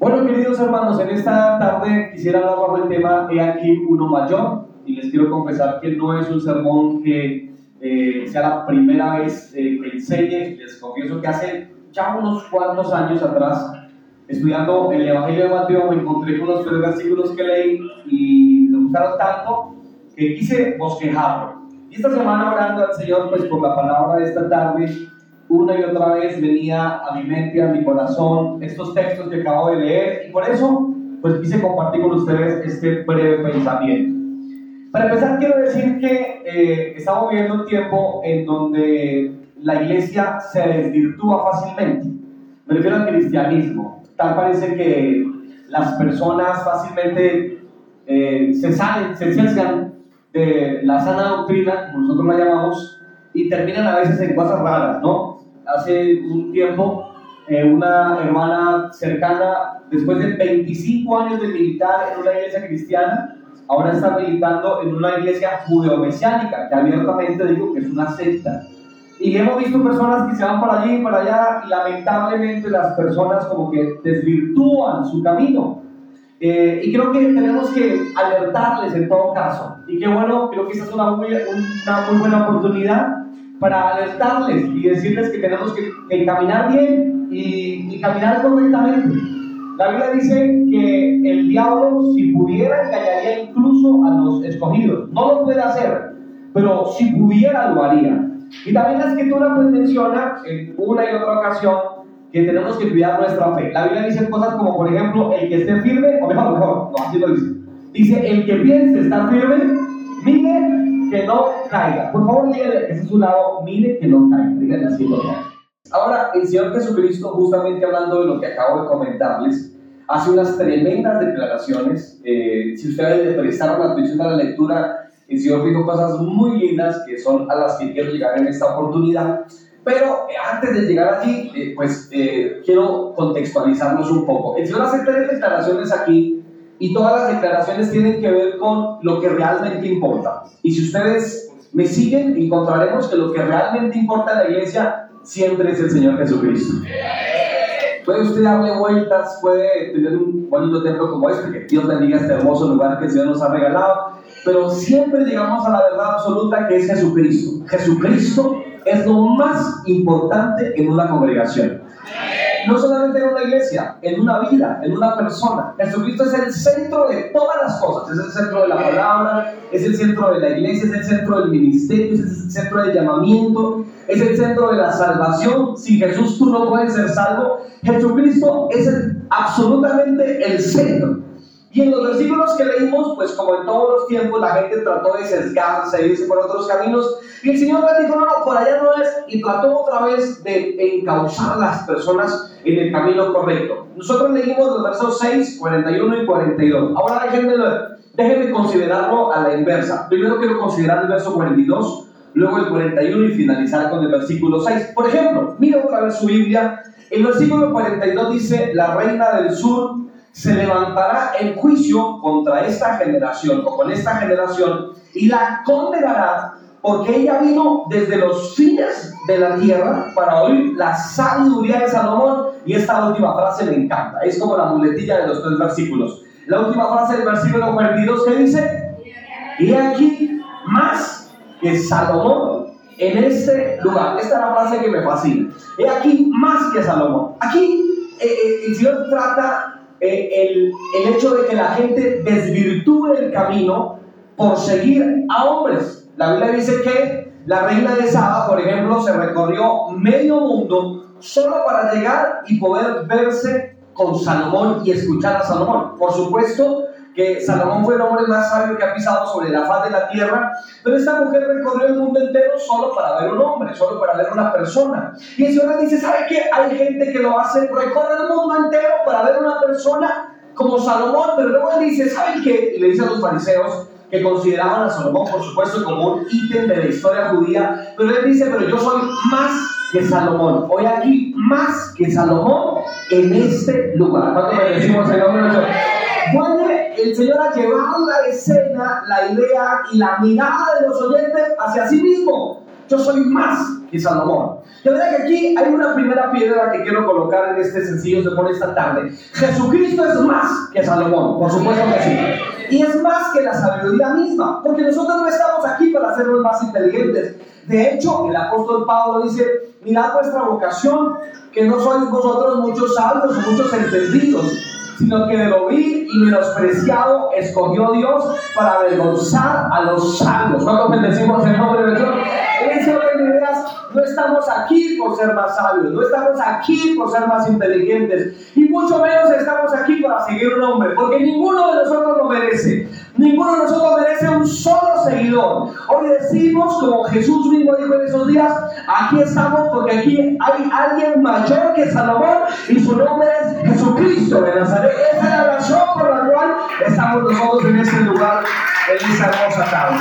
Bueno, queridos hermanos, en esta tarde quisiera hablar bajo el tema He aquí uno mayor y les quiero confesar que no es un sermón que eh, sea la primera vez eh, que enseñe. Les confieso que hace ya unos cuantos años atrás, estudiando el Evangelio de Mateo, me encontré con los tres versículos que leí y me gustaron tanto que quise bosquejarlo. Y esta semana orando al Señor pues por la palabra de esta tarde, una y otra vez venía a mi mente, a mi corazón, estos textos que acabo de leer y por eso pues quise compartir con ustedes este breve pensamiento. Para empezar quiero decir que eh, estamos viviendo un tiempo en donde la iglesia se desvirtúa fácilmente. Me refiero al cristianismo. Tal parece que las personas fácilmente eh, se salen, se cierran de la sana doctrina, como nosotros la llamamos, y terminan a veces en cosas raras, ¿no? Hace un tiempo eh, una hermana cercana, después de 25 años de militar en una iglesia cristiana, ahora está militando en una iglesia judeo-mesiánica, que abiertamente digo que es una secta. Y hemos visto personas que se van para allí y para allá, y lamentablemente las personas como que desvirtúan su camino. Eh, y creo que tenemos que alertarles en todo caso. Y qué bueno, creo que esa es una muy, una muy buena oportunidad para alertarles y decirles que tenemos que, caminar bien y, y, caminar correctamente. La Biblia dice que el diablo, si pudiera, engañaría incluso a los escogidos. No lo puede hacer, pero si pudiera, lo haría. Y también la escritura pues menciona en una y otra ocasión que tenemos que cuidar nuestra fe. La Biblia dice cosas como, por ejemplo, el que esté firme, o mejor, mejor, no, así lo dice. Dice, el que piense estar firme, mire que no caiga. Por favor, dígale que es su lado, mire que no caiga. Díganle así lo Ahora, el Señor Jesucristo, justamente hablando de lo que acabo de comentarles, hace unas tremendas declaraciones. Eh, si ustedes le prestaron atención a la lectura, el Señor dijo cosas muy lindas que son a las que quiero llegar en esta oportunidad. Pero eh, antes de llegar allí, eh, pues quiero contextualizarnos un poco. El Señor hace tres declaraciones aquí y todas las declaraciones tienen que ver con lo que realmente importa. Y si ustedes me siguen, encontraremos que lo que realmente importa en la iglesia siempre es el Señor Jesucristo. Puede usted darle vueltas, puede tener un bonito templo como este, que Dios bendiga este hermoso lugar que el Señor nos ha regalado, pero siempre llegamos a la verdad absoluta que es Jesucristo. Jesucristo es lo más importante en una congregación no solamente en una iglesia, en una vida, en una persona. Jesucristo es el centro de todas las cosas, es el centro de la palabra, es el centro de la iglesia, es el centro del ministerio, es el centro del llamamiento, es el centro de la salvación. Sin Jesús tú no puedes ser salvo. Jesucristo es absolutamente el centro. Y en los versículos que leímos, pues como en todos los tiempos, la gente trató de sesgarse, irse por otros caminos. Y el Señor le dijo, no, no, por allá no es. Y trató otra vez de encauzar a las personas en el camino correcto. Nosotros leímos los versos 6, 41 y 42. Ahora déjenme, déjenme considerarlo a la inversa. Primero quiero considerar el verso 42, luego el 41 y finalizar con el versículo 6. Por ejemplo, mira otra vez su Biblia. El versículo 42 dice, la reina del sur se levantará en juicio contra esta generación o con esta generación y la condenará porque ella vino desde los fines de la tierra para oír la sabiduría de Salomón y esta última frase me encanta, es como la muletilla de los tres versículos. La última frase del versículo 42 que dice, y aquí más que Salomón en este lugar. Esta es la frase que me fascina. He aquí más que Salomón. Aquí eh, eh, el Señor trata el, el hecho de que la gente desvirtúe el camino por seguir a hombres. La Biblia dice que la reina de Saba, por ejemplo, se recorrió medio mundo solo para llegar y poder verse con Salomón y escuchar a Salomón. Por supuesto, que Salomón fue el hombre más sabio que ha pisado sobre la faz de la tierra, pero esta mujer recorrió el mundo entero solo para ver un hombre, solo para ver una persona. Y el Señor dice, ¿sabe qué? Hay gente que lo hace, recorre el mundo entero para ver una persona como Salomón, pero luego él dice, ¿saben qué? Y le dice a los fariseos, que consideraban a Salomón, por supuesto, como un ítem de la historia judía, pero él dice, pero yo soy más que Salomón. Hoy aquí, más que Salomón en este lugar. ¿Cuánto me decimos el nombre? Puede el Señor a llevar la escena, la idea y la mirada de los oyentes hacia sí mismo. Yo soy más que Salomón. De verdad que aquí hay una primera piedra que quiero colocar en este sencillo de por esta tarde. Jesucristo es más que Salomón, por supuesto que sí. Y es más que la sabiduría misma, porque nosotros no estamos aquí para hacernos más inteligentes. De hecho, el apóstol Pablo dice, mirad vuestra vocación, que no sois vosotros muchos sabios o muchos entendidos, sino que de lo vil y menospreciado escogió Dios para avergonzar a los sabios. ¿Cuántos bendecimos el nombre de Dios? No estamos aquí por ser más sabios, no estamos aquí por ser más inteligentes, y mucho menos estamos aquí para seguir un hombre, porque ninguno de nosotros lo merece. Ninguno de nosotros merece un solo seguidor. Hoy decimos, como Jesús mismo dijo en esos días, aquí estamos porque aquí hay alguien mayor que Salomón y su nombre es Jesucristo de Nazaret. Esa es la razón por la cual estamos nosotros en este lugar, en esta hermosa tarde.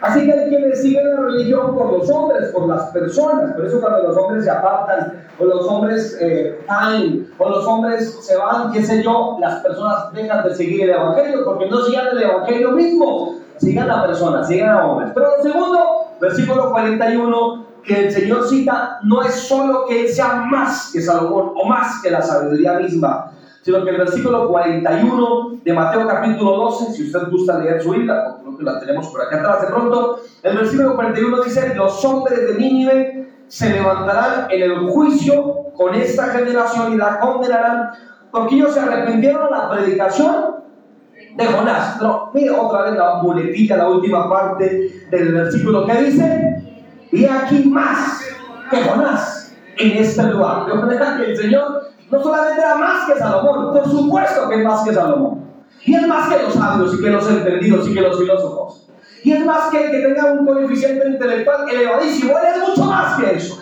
Así que hay quienes siguen la religión por los hombres, por las personas. Por eso cuando los hombres se apartan, o los hombres eh, caen, o los hombres se van, qué sé yo, las personas dejan de seguir el Evangelio, porque no sigan el Evangelio mismo, sigan a personas, sigan a hombres. Pero lo segundo, versículo 41, que el Señor cita, no es solo que Él sea más que Salomón, o más que la sabiduría misma, sino que el versículo 41 de Mateo capítulo 12, si usted gusta leer su Biblia, creo que la tenemos por acá atrás de pronto, el versículo 41 dice, los hombres de Nínive se levantarán en el juicio con esta generación y la condenarán, porque ellos se arrepintieron a la predicación de Jonás. Pero mire otra vez la muletilla, la última parte del versículo que dice, y aquí más que Jonás en este lugar. De manera que el Señor no solamente era más que Salomón, por supuesto que es más que Salomón. Y es más que los sabios y que los entendidos y que los filósofos. Y es más que el que tenga un coeficiente intelectual elevadísimo. Él es mucho más que eso.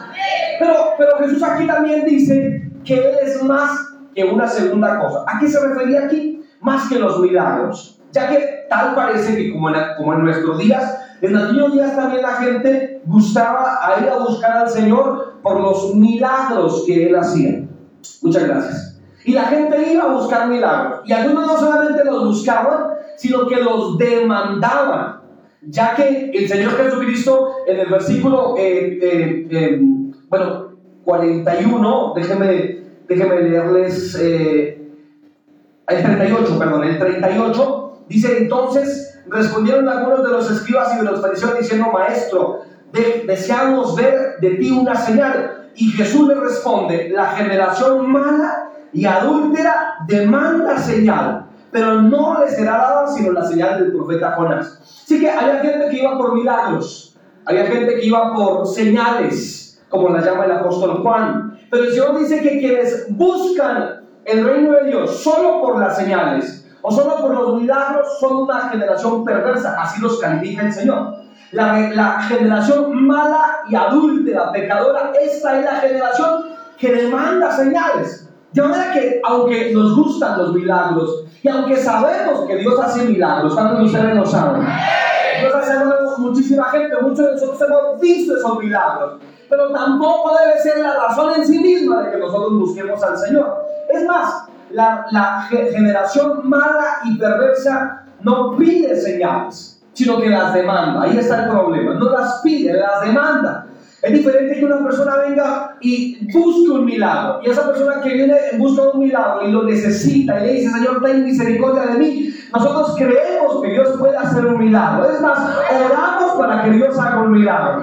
Pero, pero Jesús aquí también dice que Él es más que una segunda cosa. ¿A qué se refería aquí? Más que los milagros. Ya que tal parece que como en, nuestros días, en aquellos días también la gente gustaba ir a buscar al Señor por los milagros que Él hacía. Muchas gracias. Y la gente iba a buscar milagros. Y algunos no solamente los buscaban, sino que los demandaban. Ya que el Señor Jesucristo en el versículo, eh, eh, eh, bueno, 41, déjenme, déjenme leerles, el 38, perdón, el 38, dice entonces, respondieron algunos de los escribas y de los fariseos diciendo, maestro, deseamos ver de ti una señal. Y Jesús le responde, la generación mala y adúltera demanda señal, pero no le será dada sino la señal del profeta Jonás. Así que había gente que iba por milagros, había gente que iba por señales, como la llama el apóstol Juan. Pero el Señor dice que quienes buscan el reino de Dios solo por las señales o solo por los milagros son una generación perversa, así los califica el Señor. La, generación mala y adúltera, pecadora, esta es la generación que demanda señales. De manera que, aunque nos gustan los milagros y aunque sabemos que Dios hace milagros, ¿cuántos de ustedes lo saben? Dios hace muchísima gente, muchos de nosotros hemos visto esos milagros, pero tampoco debe ser la razón en sí misma de que nosotros busquemos al Señor. Es más, la, la generación mala y perversa no pide señales sino que las demanda. Ahí está el problema. No las pide, las demanda. Es diferente que una persona venga y busque un milagro. Y esa persona que viene busca un milagro y lo necesita y le dice, Señor, ten misericordia de mí. Nosotros creemos que Dios puede hacer un milagro. Es más, oramos para que Dios haga un milagro.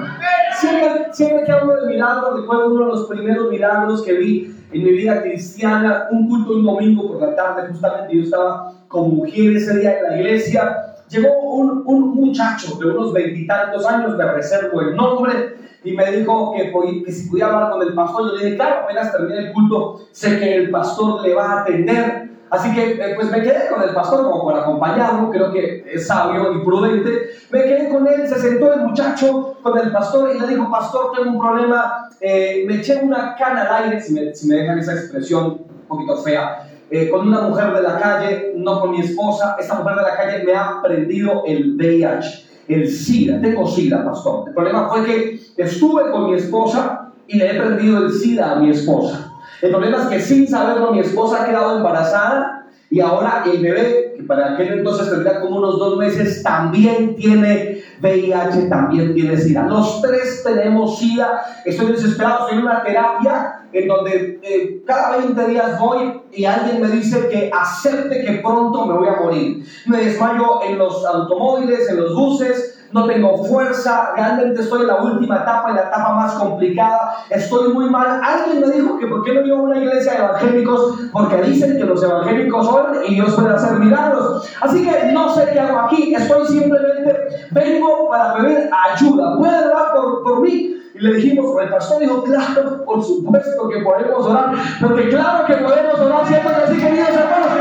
Siempre, siempre que hablo de milagro, recuerdo uno de los primeros milagros que vi en mi vida cristiana, un culto un domingo por la tarde, justamente yo estaba con mujeres ese día en la iglesia Llegó un, un muchacho de unos veintitantos años, me reservo el nombre, y me dijo que, que, si podía hablar con el pastor. Yo le dije, claro, apenas termine el culto, sé que el pastor le va a atender. Así que eh, pues me quedé con el pastor como para acompañarlo, creo que es sabio y prudente. Me quedé con él, se sentó el muchacho con el pastor y le dijo, pastor, tengo un problema, eh, me eché una cana al aire, si me, si me dejan esa expresión un poquito fea. Eh, con una mujer de la calle, no con mi esposa. Esta mujer de la calle me ha prendido el VIH, el SIDA. Tengo SIDA, pastor. El problema fue que estuve con mi esposa y le he prendido el SIDA a mi esposa. El problema es que sin saberlo mi esposa ha quedado embarazada Y ahora el bebé, que para aquel entonces tendría como unos dos meses, también tiene VIH, también tiene SIDA. Los tres tenemos SIDA. Estoy desesperado, estoy en una terapia en donde eh, cada 20 días voy y alguien me dice que acepte que pronto me voy a morir. Me desmayo en los automóviles, en los buses, no tengo fuerza, realmente estoy en la última etapa, en la etapa más complicada, estoy muy mal. Alguien me dijo que por qué no iba a una iglesia de evangélicos, porque dicen que los evangélicos son y Dios puede hacer milagros. Así que no sé qué hago aquí, estoy simplemente, vengo para pedir ayuda. ¿Puede por, por mí? Y le dijimos, el pastor dijo, claro, por supuesto que podemos orar, porque claro que podemos orar, ¿cierto que queridos hermanos?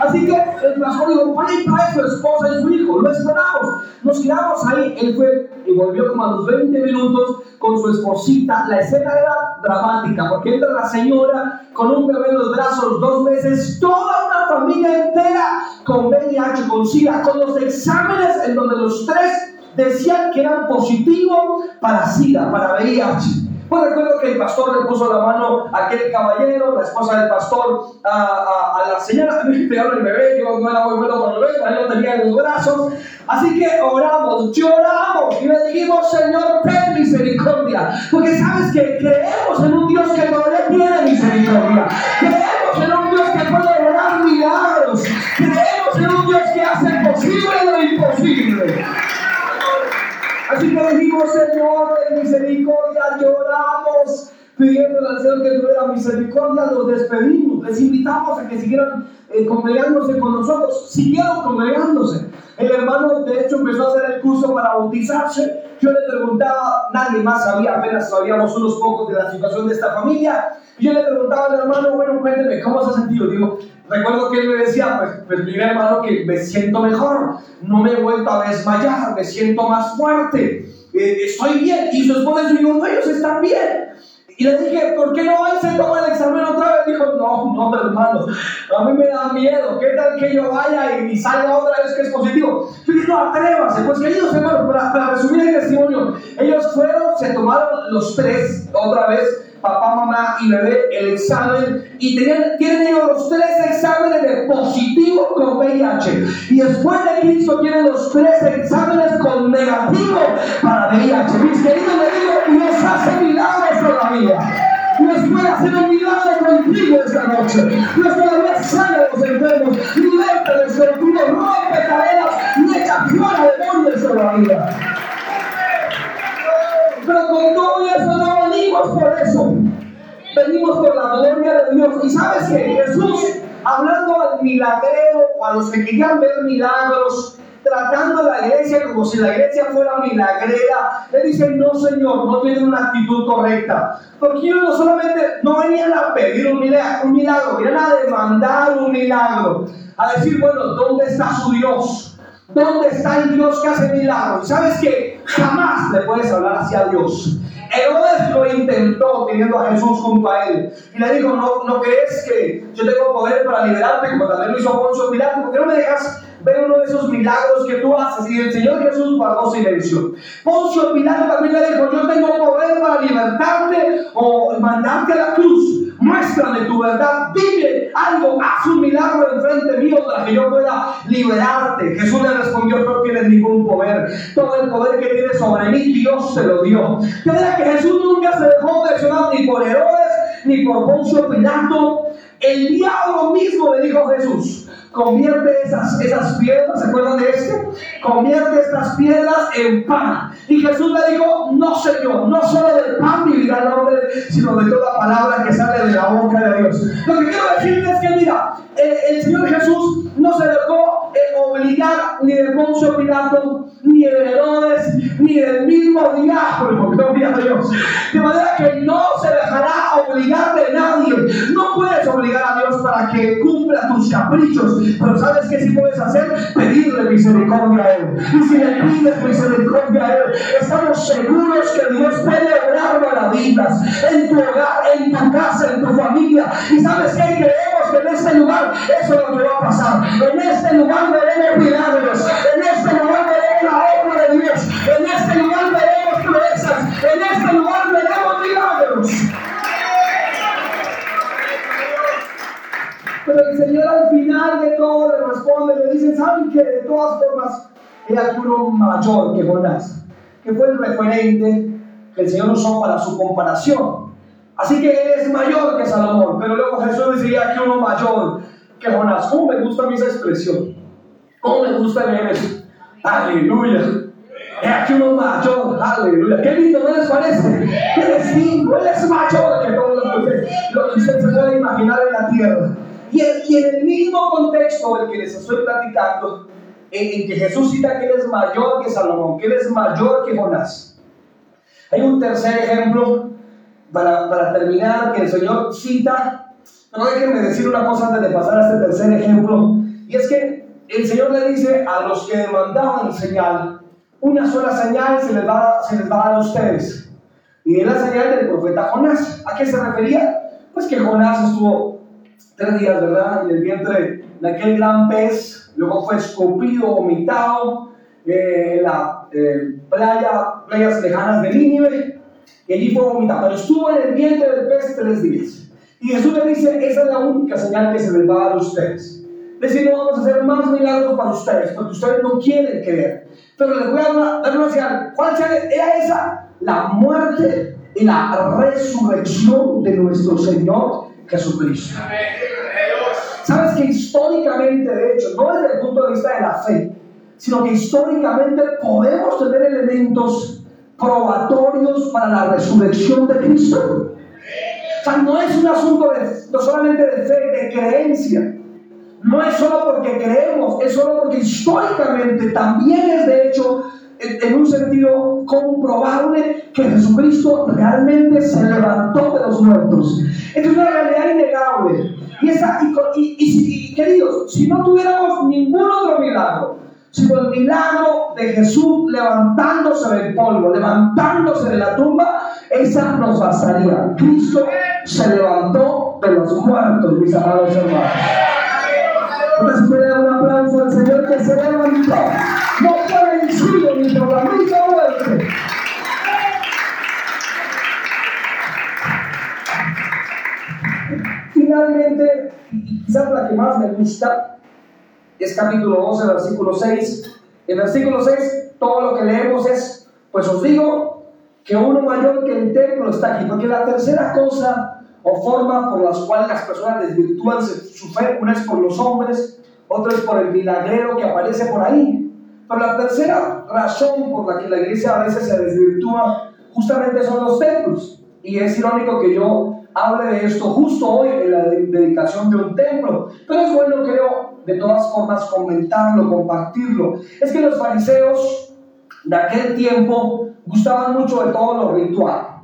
Así que el pastor dijo, vaya y su esposa y su hijo, lo esperamos. Nos quedamos ahí, él fue y volvió como a los 20 minutos con su esposita. La escena era dramática, porque entra la señora con un bebé en los brazos, dos meses, toda una familia entera con VIH, con SIDA, con los exámenes en donde los tres decían que eran positivos para SIDA, para VIH. Pues recuerdo que el pastor le puso la mano a aquel caballero, la esposa del pastor, a, a, la señora, me pegaron el bebé, yo no era muy bueno con el bebé, él lo tenía en los brazos. Así que oramos, lloramos y le dijimos, Señor, ten misericordia. Porque sabes que creemos en un Dios que todavía tiene misericordia. Creemos en un Dios que puede lograr milagros. Creemos en un Dios que hace posible lo imposible. Así que dijimos, Señor, de misericordia, lloramos, pidiendo al Señor que tuviera misericordia, los despedimos, les invitamos a que siguieran eh, congregándose con nosotros, siguieron congregándose. El hermano, de hecho, empezó a hacer el curso para bautizarse. Yo le preguntaba, nadie más sabía, apenas sabíamos unos pocos de la situación de esta familia. Y yo le preguntaba al hermano, bueno, cuénteme, ¿cómo se ha sentido? Digo, recuerdo que él me decía, pues, pues mira hermano, que me siento mejor, no me he vuelto a desmayar, me siento más fuerte, eh, estoy bien. Y su esposa dijo, no, ellos están bien. Y le dije, ¿por qué no vais a tomar el examen otra vez? Dijo, no, no, hermano, a mí me da miedo. ¿Qué tal que yo vaya y, salga otra vez que es positivo? Yo dije, no, atrévase. Pues queridos hermanos, para, para resumir el testimonio, ellos fueron, se tomaron los tres otra vez papá, mamá y bebé el examen y tenían, tienen ellos los tres exámenes de positivo con VIH. Y después de Cristo tienen los tres exámenes con negativo para VIH. Mis queridos, le digo, Dios hace milagros todavía. Dios puede hacer un milagro contigo esta noche. Dios todavía sana a los enfermos, liberta de serpientes, rompe cadenas y echa fuera demonios todavía. Pero con todo eso no venimos por eso. Venimos por la gloria de Dios. Y sabes que Jesús, hablando al milagrero o a los que querían ver milagros, tratando a la iglesia como si la iglesia fuera milagrera, le dicen, no señor, no tienen una actitud correcta. Porque ellos no solamente no venían a pedir un milagro, un milagro, venían a demandar un milagro. A decir, bueno, ¿dónde está su Dios? ¿Dónde está el Dios que hace milagros? ¿Sabes que Jamás le puedes hablar hacia Dios. Herodes lo intentó teniendo a Jesús junto a él. Y le dijo, ¿no, ¿no crees que yo tengo poder para liberarte? Como también lo hizo Poncio Pilato. ¿Por qué no me dejas ver uno de esos milagros que tú haces? Y el Señor Jesús guardó silencio. Poncio Pilato también le dijo, yo tengo poder para libertarte o mandarte a la cruz muéstrame tu verdad, dime algo, haz un milagro enfrente mío para que yo pueda liberarte. Jesús le respondió, no tienes ningún poder, todo el poder que tienes sobre mí, Dios te lo dio. De que Jesús nunca se dejó presionar ni por Herodes, ni por Poncio Pilato. El diablo mismo le dijo a Jesús, convierte esas, esas piedras, ¿se acuerdan de este? Convierte estas piedras en pan. Y Jesús le dijo, no Señor, no solo del pan vivirá el hombre, sino de toda palabra que sale de la boca de Dios. Lo que quiero decirles es que, mira, el, Señor Jesús no se dejó eh, obligar ni de Poncio Pilato, ni de Herodes, ni del mismo diablo, gloria a Dios. De manera que no que cumpla tus caprichos, pero ¿sabes qué sí puedes hacer? Pedirle misericordia a Él. Y si le pides misericordia a Él, estamos seguros que Dios puede obrar maravillas en tu hogar, en tu casa, en tu familia. Y ¿sabes qué? Creemos que en este lugar eso es lo que va a pasar. En este lugar veremos milagros. En este lugar veremos la obra de Dios. En este lugar veremos proezas. En este lugar veremos Pero el Señor al final de todo le responde, le dice, ¿saben que De todas formas, aquí uno mayor que Jonás, que fue el referente que el Señor usó para su comparación. Así que él es mayor que Salomón, pero luego Jesús decía que uno mayor que Jonás. ¿Cómo me gusta esa expresión? ¿Cómo me gusta leer eso? Aleluya. Es aquí uno mayor, aleluya. Qué lindo, ¿no les parece? Qué distinto, él es mayor que todo lo que, lo que usted se puede imaginar en la tierra. Y, en el mismo contexto del que les estoy platicando, en, que Jesús cita que él es mayor que Salomón, que él es mayor que Jonás. Hay un tercer ejemplo para, para terminar que el Señor cita, pero déjenme decir una cosa antes de pasar a este tercer ejemplo, y es que el Señor le dice a los que demandaban señal, una sola señal se les va, se les va a dar a ustedes. Y es la señal del profeta Jonás. ¿A qué se refería? Pues que Jonás estuvo tres días, ¿verdad? En el vientre de aquel gran pez, luego fue escupido, vomitado eh, en la eh, playa, playas lejanas de Nínive, y allí fue vomitado. Pero estuvo en el vientre del pez tres días. Y Jesús le dice, esa es la única señal que se les va a dar a ustedes. Decir, no vamos a hacer más milagros para ustedes, porque ustedes no quieren creer. Pero les voy a dar una señal. ¿Cuál era esa? La muerte y la resurrección de nuestro Señor Jesucristo. Sabes que históricamente, de hecho, no desde el punto de vista de la fe, sino que históricamente podemos tener elementos probatorios para la resurrección de Cristo. O sea, no es un asunto de, no solamente de fe, de creencia. No es solo porque creemos, es solo porque históricamente también es de hecho en un sentido comprobable que Jesucristo realmente se levantó de los muertos. es una realidad innegable. Y, esa, y, y, queridos, si no tuviéramos ningún otro milagro, sino el milagro de Jesús levantándose del polvo, levantándose de la tumba, esa nos bastaría. Cristo se levantó de los muertos, mis amados hermanos. Entonces un aplauso al Señor que se levantó. No quizás la que más me gusta, es capítulo 12, versículo 6. En versículo 6, todo lo que leemos es, pues os digo que uno mayor que el templo está aquí, porque la tercera cosa o forma por las cuales las personas desvirtúan su fe. Una es por los hombres, otra es por el milagrero que aparece por ahí. Pero la tercera razón por la que la iglesia a veces se desvirtúa justamente son los templos. Y es irónico que yo hable de esto justo hoy en la dedicación de un templo. Pero es bueno, creo, de todas formas comentarlo, compartirlo. Es que los fariseos de aquel tiempo gustaban mucho de todo lo ritual.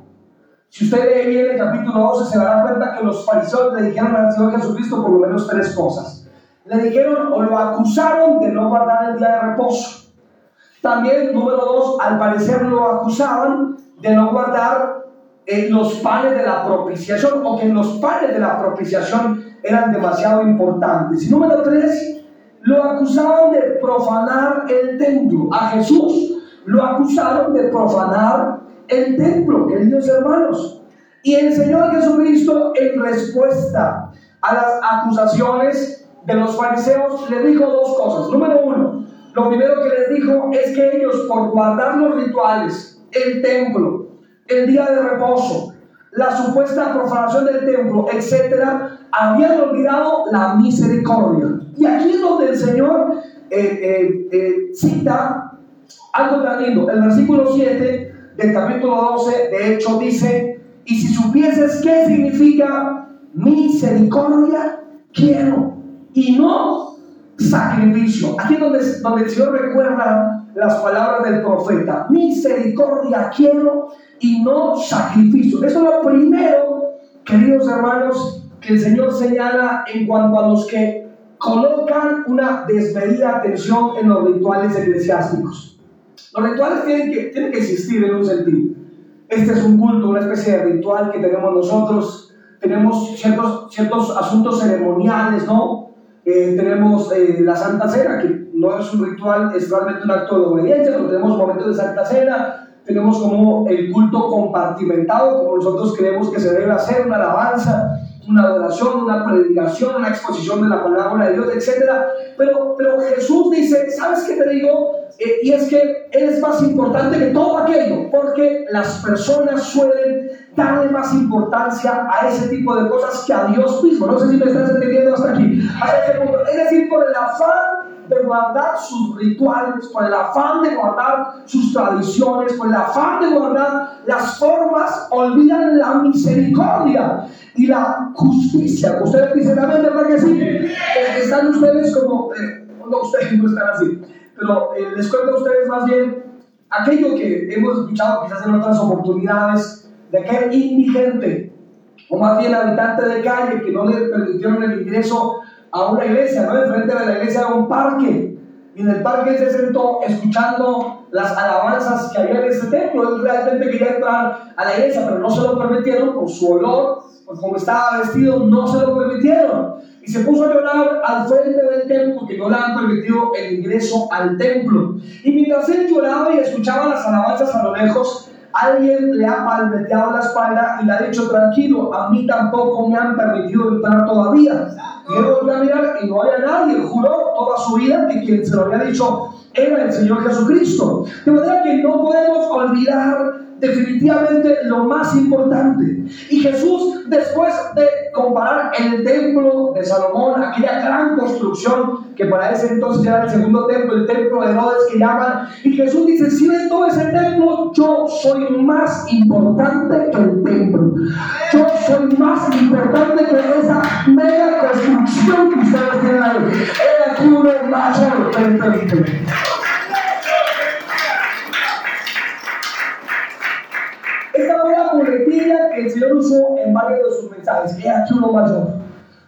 Si usted lee bien el capítulo 12, se dará cuenta que los fariseos le dijeron al Señor Jesucristo por lo menos tres cosas. Le dijeron o lo acusaron de no guardar el día de reposo. También, número dos, al parecer lo acusaban de no guardar eh, los panes de la propiciación o que los panes de la propiciación eran demasiado importantes. Y número tres, lo acusaban de profanar el templo. A Jesús lo acusaron de profanar el templo, queridos hermanos. Y el Señor Jesucristo, en respuesta a las acusaciones de los fariseos, le dijo dos cosas. Número uno, lo primero que les dijo es que ellos, por guardar los rituales, el templo, el día de reposo, la supuesta profanación del templo, etcétera, habían olvidado la misericordia. Y aquí es donde el Señor eh, eh, eh, cita algo tan lindo. El versículo 7 del capítulo 12, de hecho, dice, y si supieses qué significa misericordia, quiero, y no sacrificio. Aquí es donde, donde el Señor recuerda las palabras del profeta, misericordia quiero y no sacrificio. Eso es lo primero, queridos hermanos, que el Señor señala en cuanto a los que colocan una desmedida atención en los rituales eclesiásticos. Los rituales tienen que, tienen que existir en un sentido. Este es un culto, una especie de ritual que tenemos nosotros. Tenemos ciertos, ciertos asuntos ceremoniales, ¿no? Eh, tenemos eh, la Santa Cena, que no es un ritual, es realmente un acto de obediencia, pero tenemos momentos de Santa Cena, tenemos como el culto compartimentado, como nosotros creemos que se debe hacer, una alabanza, una adoración, una predicación, una exposición de la palabra de Dios, etc. Pero, pero Jesús dice, ¿sabes qué te digo? Eh, y es que Él es más importante que todo aquello, porque las personas suelen darle más importancia a ese tipo de cosas que a Dios mismo. No sé si me estás entendiendo hasta aquí. Es decir, por el afán de guardar sus rituales, por el afán de guardar sus tradiciones, por el afán de guardar las formas, olvidan la misericordia y la justicia. Ustedes dicen, amén, ¿verdad que sí? Están ustedes como, eh, no, ustedes no están así, pero eh, les cuento a ustedes más bien aquello que hemos escuchado quizás en otras oportunidades, de aquel indigente, o más bien habitante de calle, que no le permitieron el ingreso a una iglesia, ¿no? Enfrente de la iglesia a un parque. Y en el parque se sentó escuchando las alabanzas que había en ese templo. Él realmente quería entrar a la iglesia, pero no se lo permitieron por su olor, por cómo estaba vestido, no se lo permitieron. Y se puso a llorar al frente del templo porque no le han permitido el ingreso al templo. Y mientras él lloraba y escuchaba las alabanzas a lo lejos, alguien le ha palmeteado la espalda y le ha dicho, tranquilo, a mí tampoco me han permitido entrar todavía. Y volvió a mirar y no había nadie. Juró toda su vida que quien se lo había dicho era el Señor Jesucristo. De manera que no podemos olvidar definitivamente lo más importante. Y Jesús, después de comparar el templo de Salomón, aquella gran construcción que para ese entonces era el segundo templo, el templo de Herodes que llaman, y Jesús dice, si ven todo ese templo, yo soy más importante que el templo. Yo soy más importante que esa mega construcción que ustedes tienen ahí. He aquí uno mayor que el Señor usó en varios de sus mensajes. He aquí uno mayor.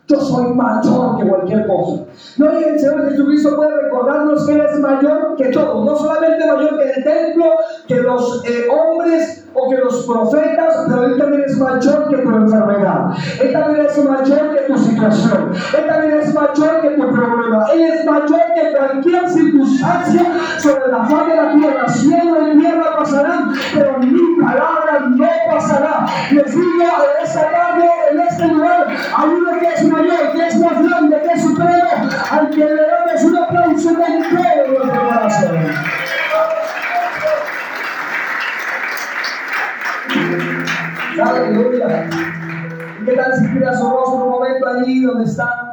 Yo soy mayor que cualquier cosa. No, y el Señor Jesucristo puede recordarnos que Él es mayor que todo. No solamente mayor que el templo, que los eh, hombres o que los profetas, pero Él también es mayor que tu enfermedad. Él también es mayor que tu situación. Él también es mayor que tu problema. Él es mayor que cualquier circunstancia sobre la faz de la tierra. Cielo y tierra pasarán, pero mi palabra digo a esta tarde, en este lugar, hay uno que es mayor, que es más grande, que es supremo, al que le damos un aplauso de todo nuestro corazón. Aleluya. ¿Y qué tal si tiras su rostro un momento allí donde está?